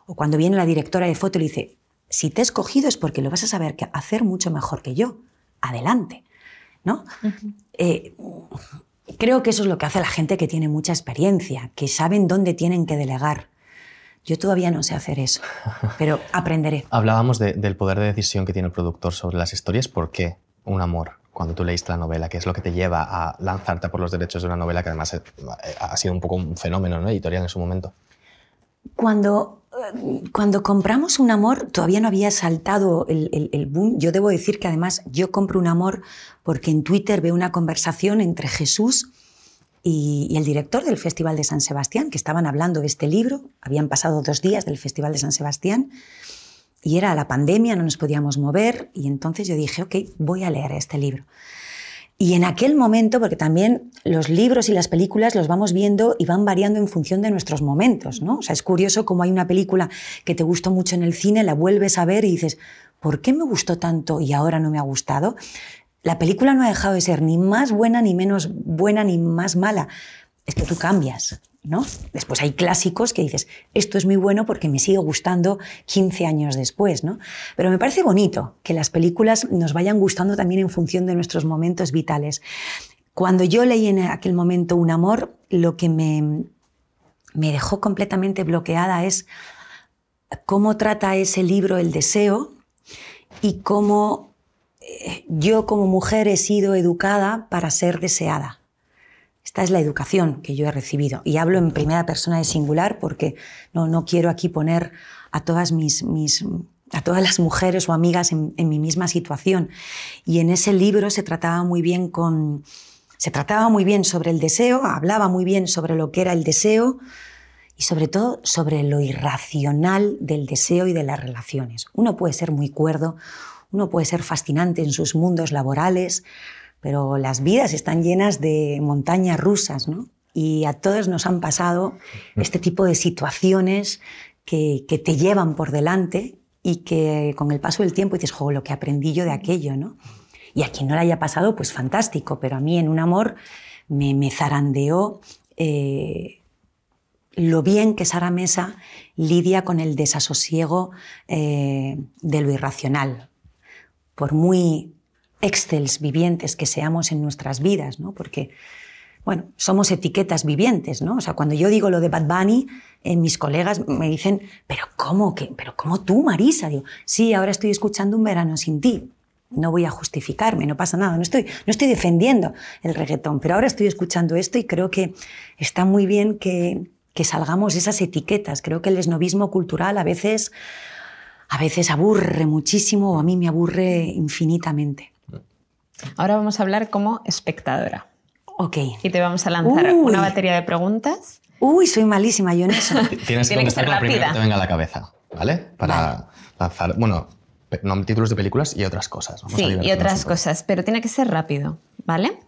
o cuando viene la directora de foto y le dice, si te he escogido es porque lo vas a saber hacer mucho mejor que yo, adelante. ¿no? Eh, creo que eso es lo que hace la gente que tiene mucha experiencia, que saben dónde tienen que delegar. Yo todavía no sé hacer eso, pero (laughs) aprenderé. Hablábamos del poder de decisión que tiene el productor sobre las historias. ¿Por qué un amor? Cuando tú leíste la novela, ¿qué es lo que te lleva a lanzarte por los derechos de una novela que además ha sido un poco un fenómeno ¿no? editorial en su momento? Cuando cuando compramos un amor, todavía no había saltado el, boom. Yo debo decir que además yo compro un amor porque en Twitter veo una conversación entre Jesús y, el director del Festival de San Sebastián, que estaban hablando de este libro. Habían pasado dos días del Festival de San Sebastián y era la pandemia, no nos podíamos mover. Y entonces yo dije, ok, voy a leer este libro. Y en aquel momento, porque también los libros y las películas los vamos viendo y van variando en función de nuestros momentos, ¿no? O sea, es curioso cómo hay una película que te gustó mucho en el cine, la vuelves a ver y dices, ¿por qué me gustó tanto y ahora no me ha gustado? La película no ha dejado de ser ni más buena, ni menos buena, ni más mala. Es que tú cambias, ¿no? Después hay clásicos que dices, esto es muy bueno porque me sigue gustando 15 años después, ¿no? Pero me parece bonito que las películas nos vayan gustando también en función de nuestros momentos vitales. Cuando yo leí en aquel momento Un amor, lo que me, me dejó completamente bloqueada es cómo trata ese libro el deseo y cómo eh, yo como mujer he sido educada para ser deseada. Esta es la educación que yo he recibido. Y hablo en primera persona de singular porque no, no quiero aquí poner a todas mis, mis a todas las mujeres o amigas en, mi misma situación. Y en ese libro se trataba muy bien con, se trataba muy bien sobre el deseo, hablaba muy bien sobre lo que era el deseo y sobre todo sobre lo irracional del deseo y de las relaciones. Uno puede ser muy cuerdo, uno puede ser fascinante en sus mundos laborales, pero las vidas están llenas de montañas rusas, ¿no? Y a todos nos han pasado este tipo de situaciones que, te llevan por delante y que con el paso del tiempo dices, jo, lo que aprendí yo de aquello, ¿no? Y a quien no le haya pasado, pues fantástico, pero a mí en un amor me, me zarandeó eh, lo bien que Sara Mesa lidia con el desasosiego eh, de lo irracional. Por muy excels vivientes que seamos en nuestras vidas, ¿no? Porque, bueno, somos etiquetas vivientes, ¿no? O sea, cuando yo digo lo de Bad Bunny, eh, mis colegas me dicen, pero ¿cómo? que ¿Pero cómo tú, Marisa? Digo, sí, ahora estoy escuchando Un verano sin ti. no voy a justificarme, no pasa nada, no estoy, no estoy defendiendo el reggaetón, pero ahora estoy escuchando esto y creo que está muy bien que, que salgamos esas etiquetas. Creo que el esnovismo cultural a veces, a veces aburre muchísimo o a mí me aburre infinitamente. Ahora vamos a hablar como espectadora. Ok. Y te vamos a lanzar Uy. una batería de preguntas. Uy, soy malísima yo en eso. (laughs) Tienes que contestar ser con lo primero rápida. que te venga a la cabeza, ¿vale? Para lanzar, bueno, no, títulos de películas y otras cosas. Vamos a Sí, y divertirnos otras cosas, pero tiene que ser rápido, ¿vale?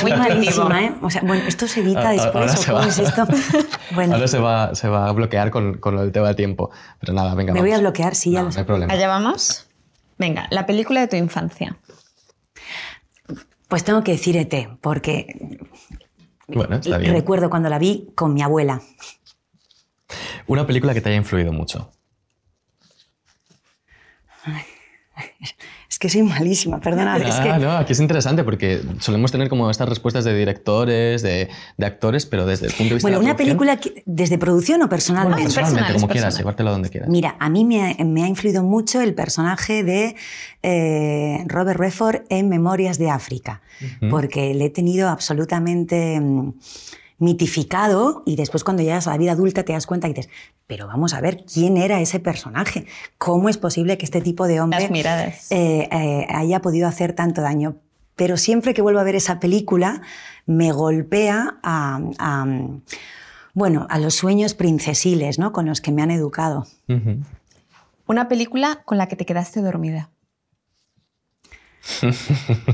Soy malísima, ¿eh? O sea, bueno, esto se edita después ahora o se cómo va. es esto. (laughs) Bueno, Ahora se va, se va a bloquear con, con el tema de tiempo. Pero nada, venga. me voy a vamos. bloquear, sí, ya No, lo no sé. hay problema. Allá vamos. Venga, la película de tu infancia. Pues tengo que decir ET, porque Bueno, está bien. recuerdo cuando la vi con mi abuela. Una película que te haya influido mucho. (laughs) Es que soy malísima, perdona. es Ah, que no, aquí es interesante porque solemos tener como estas respuestas de directores, de, de actores, pero desde el punto de vista Bueno, de una película que- desde producción o personalmente. Bueno, personalmente, como quieras, llevártelo donde quieras. Mira, a mí me ha, me ha influido mucho el personaje de eh, Robert Redford en Memorias de África, porque le he tenido absolutamente mm, mitificado y después cuando llegas a la vida adulta te das cuenta y dices, pero vamos a ver quién era ese personaje, cómo es posible que este tipo de hombre eh, eh, haya podido hacer tanto daño. Pero siempre que vuelvo a ver esa película, me golpea a, a, bueno, a los sueños princesiles ¿no? con los que me han educado. Una película con la que te quedaste dormida.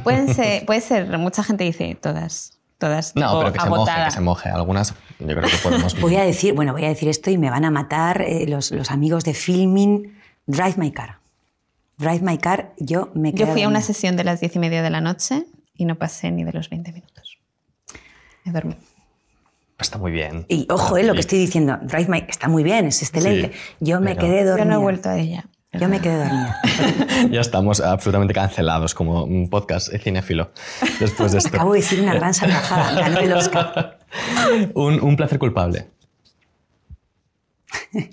Pueden ser, puede ser, mucha gente dice todas, todas. No, pero que se moje, agotada. que se moje. Algunas yo creo que podemos... (laughs) Voy a (laughs) decir, bueno, voy a decir esto y me van a matar eh, los, los amigos de filming. Drive My Car. Drive My Car, yo me Yo quedé fui a una sesión de las diez y media de la noche y no pasé ni de los 20 minutos. Me dormí. Está muy bien. Y ojo, eh, lo que estoy diciendo, Drive My está muy bien, es excelente. Sí, yo me pero- quedé Yo dormida. no he vuelto a ella. Yo me quedé dormida. (laughs) ya estamos absolutamente cancelados como un podcast cinéfilo después de esto. Acabo de decir una gran salvajada. (laughs) Ganó el Oscar. un, un placer culpable. (laughs)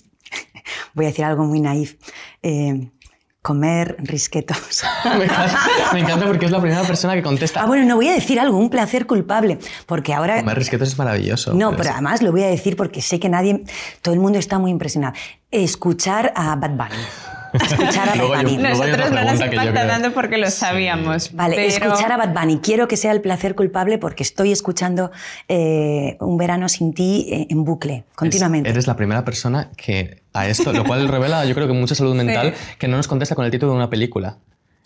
Voy a decir algo muy naif. Eh, comer risquetos. me, encanta, me encanta porque es la primera persona que contesta. Ah, bueno, no voy a decir algo, un placer culpable, porque ahora... Comer risquetos es maravilloso. No, pero además lo voy a decir porque sé que nadie, todo el mundo está muy impresionado. Escuchar a Bad Bunny. Escuchar a Bad yo- Bunny. Nosotros no nos impacta tanto porque lo sabíamos. Vale, pero- escuchar a Bad Bunny. Quiero que sea el placer culpable porque estoy escuchando eh, Un verano sin ti eh, en bucle, continuamente. Eres la primera persona que a esto, lo cual revela, yo creo que mucha salud (laughs) mental, que no nos contesta con el título de una película.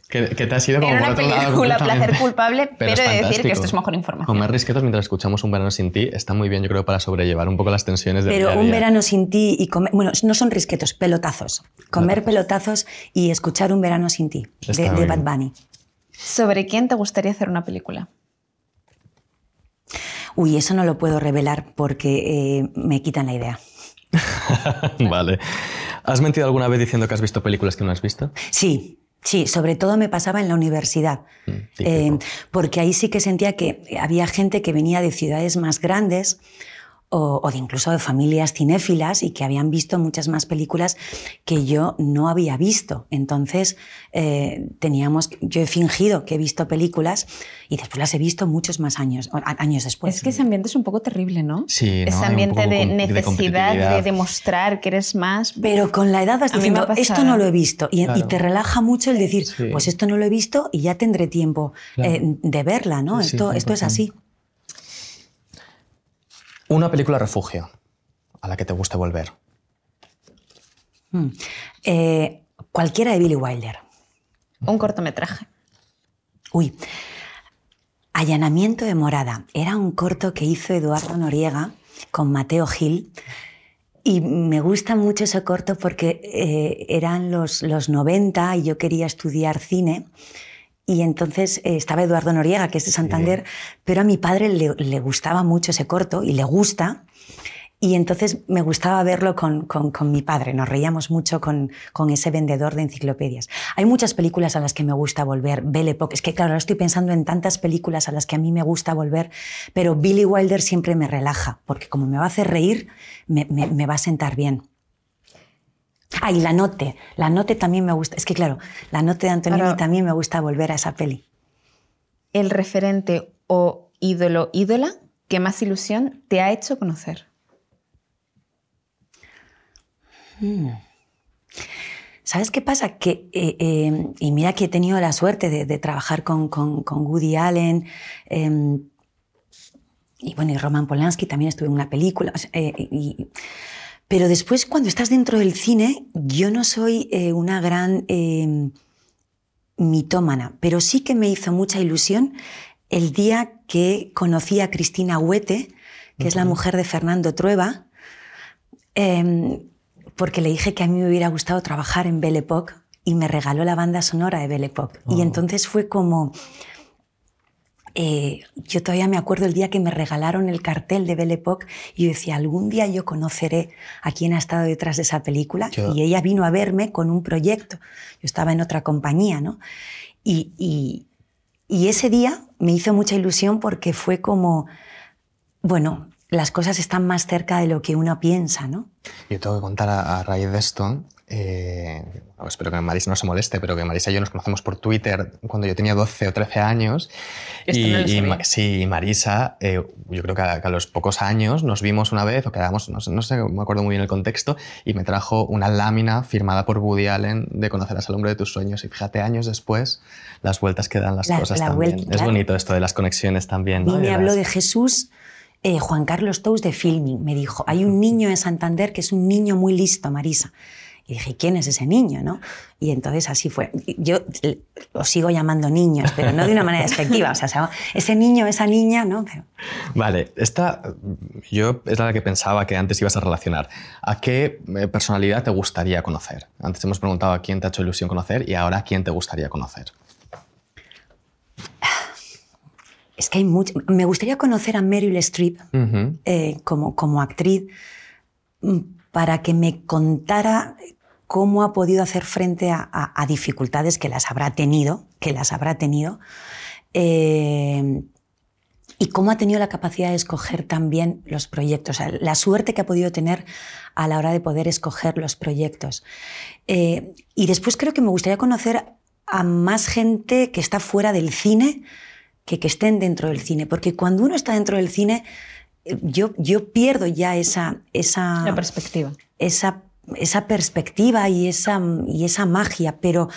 Que, que te has ido como Era por una otro lado. película placer culpable, (laughs) pero, de decir que esto es mejor información. Comer risquetos mientras escuchamos Un verano sin ti está muy bien, yo creo, para sobrellevar un poco las tensiones del Pero día a un verano sin ti y comer, bueno, no son risquetos, pelotazos. Comer pelotazos y escuchar un verano sin ti de, de Bad. Bunny. ¿Sobre quién te gustaría hacer una película? Uy, eso no lo puedo revelar porque eh, me quitan la idea. (laughs) vale. ¿Has mentido alguna vez diciendo que has visto películas que no has visto? Sí, sí, sobre todo me pasaba en la universidad, Mm. Eh, porque ahí sí que sentía que había gente que venía de ciudades más grandes o, o de incluso de familias cinéfilas y que habían visto muchas más películas que yo no había visto. Entonces, eh, teníamos, yo he fingido que he visto películas y después las he visto muchos más años, años después. es que ese ambiente es un poco terrible, ¿no? Sí, ¿no? Ese un ambiente de necesidad de, demostrar que eres más. Pero con la edad vas diciendo, esto no lo he visto. Y, te relaja mucho el decir, Sí. pues esto no lo he visto y ya tendré tiempo Claro. eh, de verla, ¿no? Sí, esto, esto es 100%. así. Una película refugio a la que te guste volver. Mm. Eh, cualquiera de Billy Wilder. Un cortometraje. Uy. Allanamiento de morada. Era un corto que hizo Eduardo Noriega con Mateo Gil. Y me gusta mucho ese corto porque eh, eran los, los 90 y yo quería estudiar cine. Y entonces eh, estaba Eduardo Noriega, que es de Santander, pero a mi padre le, le gustaba mucho ese corto y le gusta. Y entonces me gustaba verlo con, con- con mi padre, nos reíamos mucho con, con ese vendedor de enciclopedias. Hay muchas películas a las que me gusta volver, Belle Époque, es que claro, ahora estoy pensando en tantas películas a las que a mí me gusta volver, pero Billy Wilder siempre me relaja, porque como me va a hacer reír, me, me- me va a sentar bien. Ah, y La Note. La Note también me gusta. Es que claro, La Note de Antonioni Ahora- también me gusta volver a esa peli. El referente o ídolo, ídola que más ilusión te ha hecho conocer. ¿Sabes qué pasa? Que, eh, eh, y mira que he tenido la suerte de, de trabajar con, con- con Woody Allen eh, y bueno, y Roman Polanski también estuve en una película. o sea, eh, y- pero después, cuando estás dentro del cine, yo no soy eh, una gran eh, mitómana, pero sí que me hizo mucha ilusión el día que conocí a Cristina Huete, que es la mujer de Fernando Trueba, eh, porque le dije que a mí me hubiera gustado trabajar en Belle Époque y me regaló la banda sonora de Belle Époque. Y Oh. entonces fue como... eh, yo todavía me acuerdo el día que me regalaron el cartel de Belle Époque y yo decía, algún día yo conoceré a quién ha estado detrás de esa película. Yo- Y ella vino a verme con un proyecto. Yo estaba en otra compañía, ¿no? Y, y- y ese día me hizo mucha ilusión porque fue como, bueno, las cosas están más cerca de lo que uno piensa, ¿no? Yo tengo que contar a, a raíz de esto, eh, espero que Marisa no se moleste, pero que Marisa y yo nos conocemos por Twitter cuando yo tenía 12 o 13 años. Esto y, no lo y sí, y Marisa, eh, yo creo que a, que a los pocos años nos vimos una vez, o quedamos, no sé, no sé, me acuerdo muy bien el contexto, y me trajo una lámina firmada por Woody Allen de Conocerás al hombre de tus sueños. Y fíjate, años después, las vueltas que dan las La- cosas la también. vuelta, es claro. bonito esto de las conexiones también. ¿no? Y me habló de Jesús eh, Juan Carlos Tous de Filming. Me dijo, hay un niño en Santander que es un niño muy listo, Marisa. Y dije, ¿quién es ese niño? ¿no? Y entonces así fue. Yo os sigo llamando niños, pero no de una manera despectiva. O sea, ese niño, esa niña, ¿no? Pero- Vale, esta yo es la que pensaba que antes ibas a relacionar. ¿A qué eh, personalidad te gustaría conocer? Antes hemos preguntado a quién te ha hecho ilusión conocer y ahora a quién te gustaría conocer. Es que hay mucho. Me gustaría conocer a Meryl Streep Ujú. eh, como, como actriz mm, para que me contara cómo ha podido hacer frente a, a- a dificultades que las habrá tenido, que las habrá tenido, eh, y cómo ha tenido la capacidad de escoger también los proyectos, o sea, la suerte que ha podido tener a la hora de poder escoger los proyectos. Eh, y después creo que me gustaría conocer a más gente que está fuera del cine que que estén dentro del cine, porque cuando uno está dentro del cine, eh, yo, yo pierdo ya esa, esa, La perspectiva. esa, esa perspectiva y esa, y esa magia, pero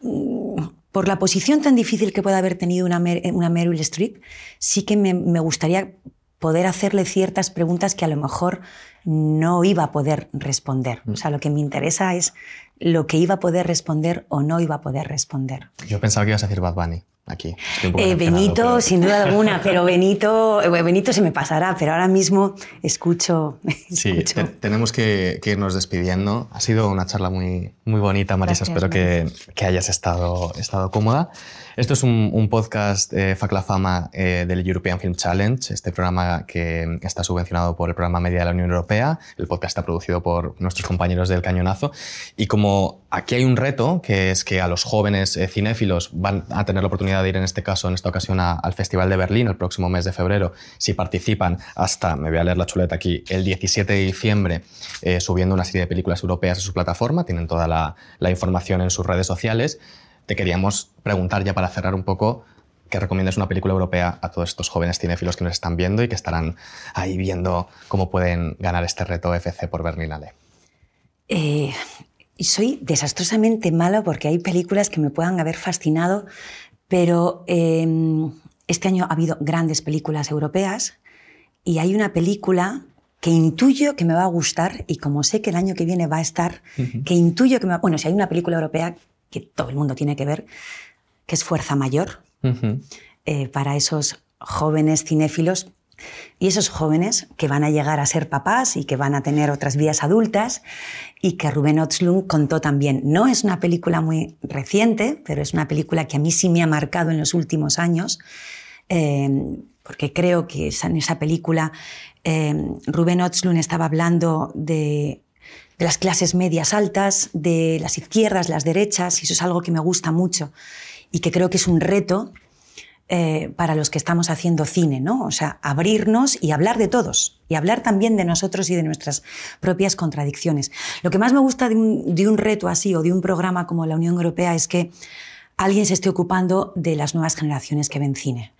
mm, por la posición tan difícil que puede haber tenido una, Mer- una Meryl Streep, sí que me, me gustaría poder hacerle ciertas preguntas que a lo mejor no iba a poder responder. O sea, lo que me interesa es lo que iba a poder responder o no iba a poder responder. Yo pensaba que ibas a decir Bad Bunny aquí. Eh, Benito, pero- sin duda alguna, (laughs) pero Benito, eh, Benito se me pasará, pero ahora mismo escucho. (laughs) Sí, escucho. te- tenemos que, que irnos despidiendo. Ha sido una charla muy, muy bonita, Marisa. Gracias, Espero que, que hayas estado, estado cómoda. Esto es un, un podcast eh, FAC La Fama eh, del European Film Challenge, este programa que está subvencionado por el programa Media de la Unión Europea. El podcast está producido por nuestros compañeros del Cañonazo. Y como aquí hay un reto, que es que a los jóvenes eh, cinéfilos van a tener la oportunidad de ir, en este caso, en esta ocasión, a- al Festival de Berlín el próximo mes de febrero, si participan hasta, me voy a leer la chuleta aquí, el 17 de diciembre, eh, subiendo una serie de películas europeas a su plataforma, tienen toda la, la información en sus redes sociales. Te queríamos preguntar ya para cerrar un poco que recomiendes una película europea a todos estos jóvenes cinéfilos que nos están viendo y que estarán ahí viendo cómo pueden ganar este reto FC por Berlinale. Eh, soy desastrosamente mala porque hay películas que me puedan haber fascinado, pero eh, este año ha habido grandes películas europeas y hay una película que intuyo que me va a gustar y como sé que el año que viene va a estar, que intuyo que me va... Bueno, si hay una película europea que todo el mundo tiene que ver, que es Fuerza Mayor, eh, para esos jóvenes cinéfilos y esos jóvenes que van a llegar a ser papás y que van a tener otras vidas adultas y que Rubén Otslund contó también. No es una película muy reciente, pero es una película que a mí sí me ha marcado en los últimos años, eh, porque creo que en esa película eh, Rubén Otslund estaba hablando de, de las clases medias altas, de las izquierdas, las derechas, y eso es algo que me gusta mucho y que creo que es un reto eh, para los que estamos haciendo cine, ¿no? O sea, abrirnos y hablar de todos, y hablar también de nosotros y de nuestras propias contradicciones. Lo que más me gusta de un, de un reto así o de un programa como la Unión Europea es que alguien se esté ocupando de las nuevas generaciones que ven cine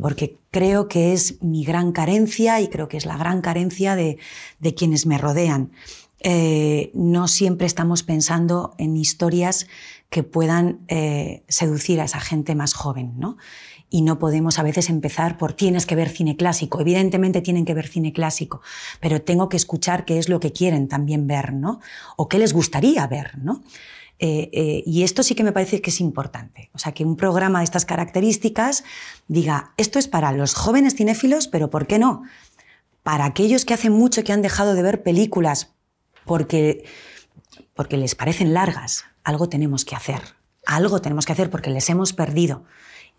porque creo que es mi gran carencia y creo que es la gran carencia de, de quienes me rodean. Eh, no siempre estamos pensando en historias que puedan eh, seducir a esa gente más joven, ¿no? Y no podemos a veces empezar por tienes que ver cine clásico. Evidentemente tienen que ver cine clásico, pero tengo que escuchar qué es lo que quieren también ver, ¿no? O qué les gustaría ver, ¿no? Eh, y esto sí que me parece que es importante. O sea, que un programa de estas características diga, esto es para los jóvenes cinéfilos, pero ¿por qué no? Para aquellos que hace mucho que han dejado de ver películas porque, porque les parecen largas, algo tenemos que hacer. Algo tenemos que hacer porque les hemos perdido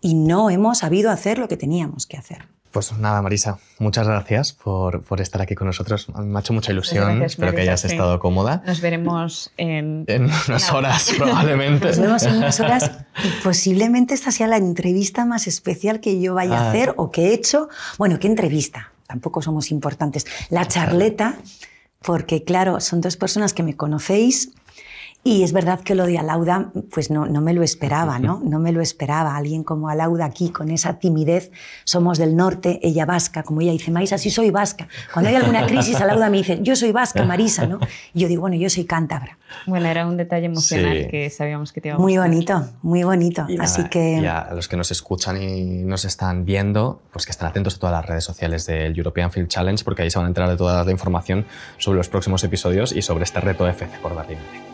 y no hemos sabido hacer lo que teníamos que hacer. Pues nada, Marisa, muchas gracias por, por, estar aquí con nosotros. Me ha hecho mucha ilusión. Gracias, Espero que hayas estado cómoda. Nos veremos en... En unas horas, (laughs) probablemente. Nos vemos en unas horas y posiblemente esta sea la entrevista más especial que yo vaya a ah. hacer o que he hecho. Bueno, ¿qué entrevista? Tampoco somos importantes. La charleta porque claro, son dos personas que me conocéis y es verdad que lo de Alauda, pues no, no me lo esperaba, ¿no? No me lo esperaba. Alguien como Alauda aquí, con esa timidez, somos del norte, ella vasca, como ella dice, Marisa, sí soy vasca. Cuando hay alguna crisis, Alauda me dice, yo soy vasca, Marisa, ¿no? Y yo digo, bueno, yo soy cántabra. Bueno, era un detalle emocional que sabíamos que te iba a Muy bonito, muy bonito. Así que... Y a los que nos escuchan y nos están viendo, pues que estén atentos a todas las redes sociales del European Film Challenge, porque ahí se van a enterar de toda la información sobre los próximos episodios y sobre este reto FC por Berlín.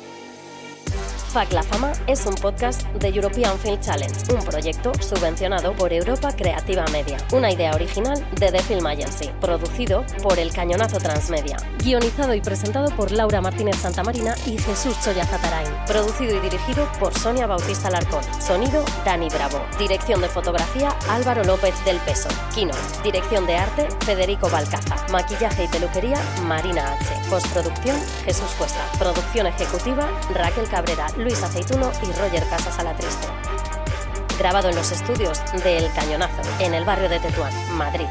FAC La Fama es un podcast de European Film Challenge, un proyecto subvencionado por Europa Creativa Media, una idea original de The Film Agency, producido por El Cañonazo Transmedia, guionizado y presentado por Laura Martínez Santamarina y Jesús Choya Zatarain, producido y dirigido por Sonia Bautista Larcón, sonido Dani Bravo, dirección de fotografía Álvaro López del Peso, Kino, dirección de arte Federico Balcaza, maquillaje y peluquería Marina H, postproducción Jesús Cuesta, producción ejecutiva Raquel Cabrera, Luis Aceituno y Roger Casas Alatriste. Grabado en los estudios de El Cañonazo, en el barrio de Tetuán, Madrid.